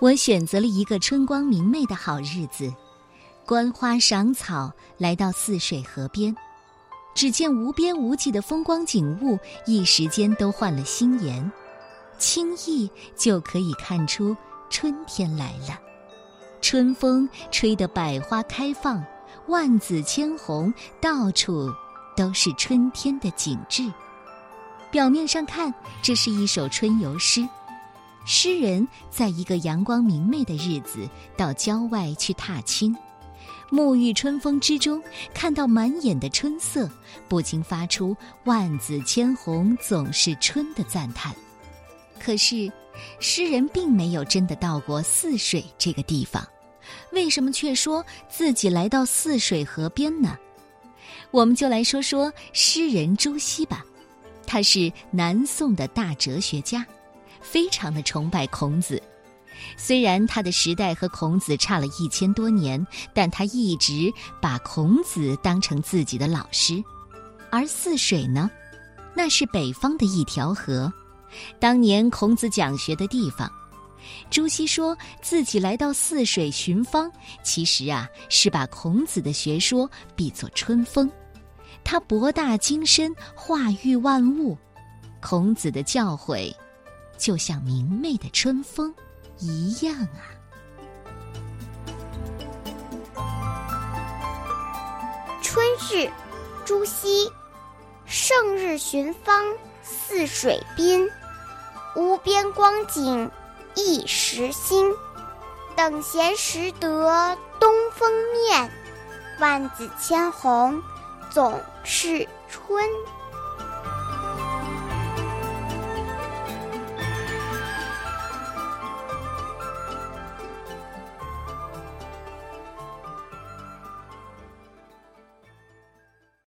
我选择了一个春光明媚的好日子，观花赏草，来到泗水河边。只见无边无际的风光景物，一时间都换了新颜，轻易就可以看出春天来了。春风吹得百花开放，万紫千红，到处都是春天的景致。表面上看，这是一首春游诗。诗人在一个阳光明媚的日子到郊外去踏青，沐浴春风之中，看到满眼的春色，不禁发出“万紫千红总是春”的赞叹。可是，诗人并没有真的到过泗水这个地方，为什么却说自己来到泗水河边呢？我们就来说说诗人朱熹吧，他是南宋的大哲学家。非常的崇拜孔子，虽然他的时代和孔子差了一千多年，但他一直把孔子当成自己的老师。而泗水呢，那是北方的一条河，当年孔子讲学的地方。朱熹说自己来到泗水寻芳，其实啊是把孔子的学说比作春风，他博大精深，化育万物。孔子的教诲。就像明媚的春风一样啊！春日，朱熹。胜日寻芳，泗水滨。无边光景，一时新。等闲识得东风面，万紫千红总是春。